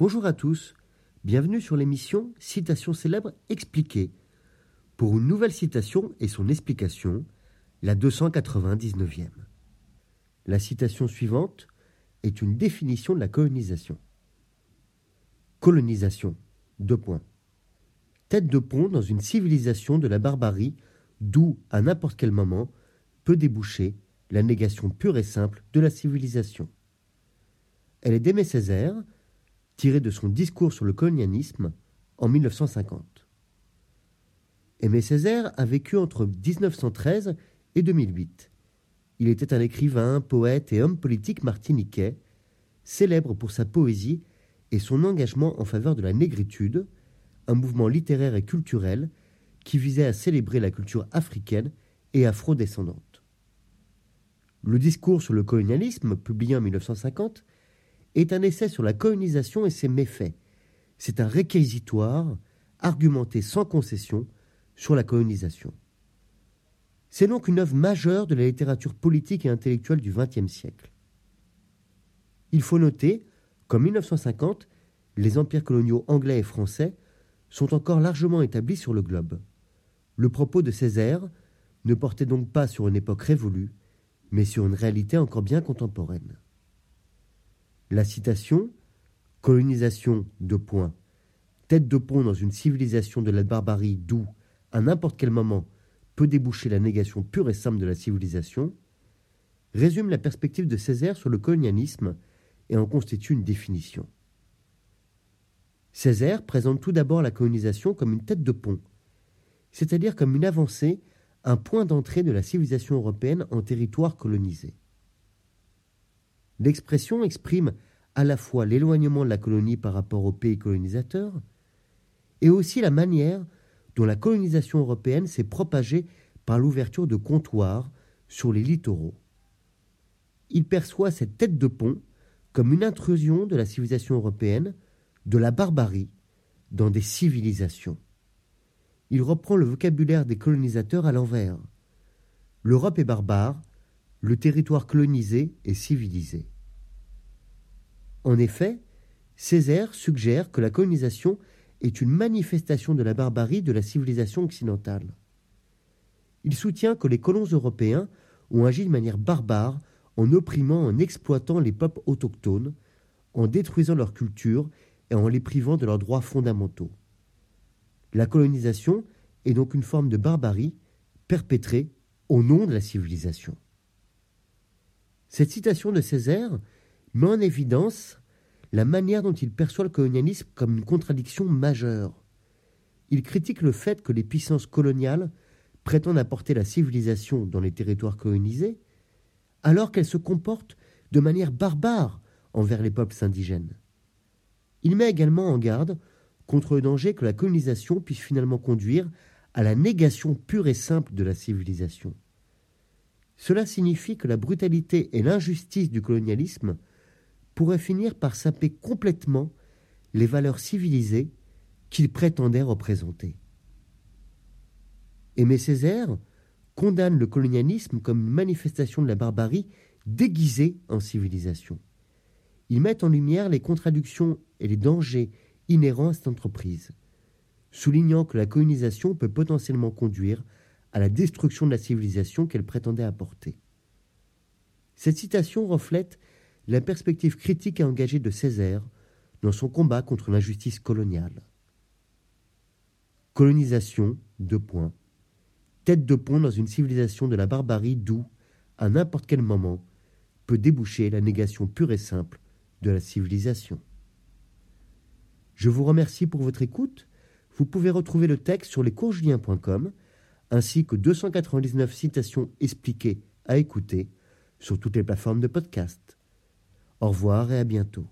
Bonjour à tous, bienvenue sur l'émission Citation célèbre expliquée. Pour une nouvelle citation et son explication, la 299e. La citation suivante est une définition de la colonisation. Colonisation. Deux points. Tête de pont dans une civilisation de la barbarie, d'où, à n'importe quel moment, peut déboucher la négation pure et simple de la civilisation. Elle est d'Aimé Césaire, tirée de son discours sur le colonialisme en 1950. Aimé Césaire a vécu entre 1913 et 2008. Il était un écrivain, poète et homme politique martiniquais, célèbre pour sa poésie et son engagement en faveur de la négritude, un mouvement littéraire et culturel qui visait à célébrer la culture africaine et afro-descendante. Le discours sur le colonialisme, publié en 1950, est un essai sur la colonisation et ses méfaits. C'est un réquisitoire argumenté sans concession sur la colonisation. C'est donc une œuvre majeure de la littérature politique et intellectuelle du XXe siècle. Il faut noter qu'en 1950, les empires coloniaux anglais et français sont encore largement établis sur le globe. Le propos de Césaire ne portait donc pas sur une époque révolue, mais sur une réalité encore bien contemporaine. La citation Colonisation de points, tête de pont dans une civilisation de la barbarie d'où, à n'importe quel moment, peut déboucher la négation pure et simple de la civilisation, résume la perspective de Césaire sur le colonialisme et en constitue une définition. Césaire présente tout d'abord la colonisation comme une tête de pont, c'est-à-dire comme une avancée, un point d'entrée de la civilisation européenne en territoire colonisé. L'expression exprime à la fois l'éloignement de la colonie par rapport aux pays colonisateurs et aussi la manière dont la colonisation européenne s'est propagée par l'ouverture de comptoirs sur les littoraux. Il perçoit cette tête de pont comme une intrusion de la civilisation européenne, de la barbarie, dans des civilisations. Il reprend le vocabulaire des colonisateurs à l'envers. L'Europe est barbare, le territoire colonisé est civilisé. En effet, Césaire suggère que la colonisation est une manifestation de la barbarie de la civilisation occidentale. Il soutient que les colons européens ont agi de manière barbare en opprimant, en exploitant les peuples autochtones, en détruisant leur culture et en les privant de leurs droits fondamentaux. La colonisation est donc une forme de barbarie perpétrée au nom de la civilisation. Cette citation de Césaire met en évidence la manière dont il perçoit le colonialisme comme une contradiction majeure. Il critique le fait que les puissances coloniales prétendent apporter la civilisation dans les territoires colonisés, alors qu'elles se comportent de manière barbare envers les peuples indigènes. Il met également en garde contre le danger que la colonisation puisse finalement conduire à la négation pure et simple de la civilisation. Cela signifie que la brutalité et l'injustice du colonialisme pourrait finir par saper complètement les valeurs civilisées qu'il prétendait représenter. Aimé Césaire condamne le colonialisme comme une manifestation de la barbarie déguisée en civilisation. Il met en lumière les contradictions et les dangers inhérents à cette entreprise, soulignant que la colonisation peut potentiellement conduire à la destruction de la civilisation qu'elle prétendait apporter. Cette citation reflète la perspective critique et engagée de Césaire dans son combat contre l'injustice coloniale. Colonisation, deux points. Tête de pont dans une civilisation de la barbarie d'où, à n'importe quel moment, peut déboucher la négation pure et simple de la civilisation. Je vous remercie pour votre écoute. Vous pouvez retrouver le texte sur lescoursjulien.com ainsi que 299 citations expliquées à écouter sur toutes les plateformes de podcast. Au revoir et à bientôt.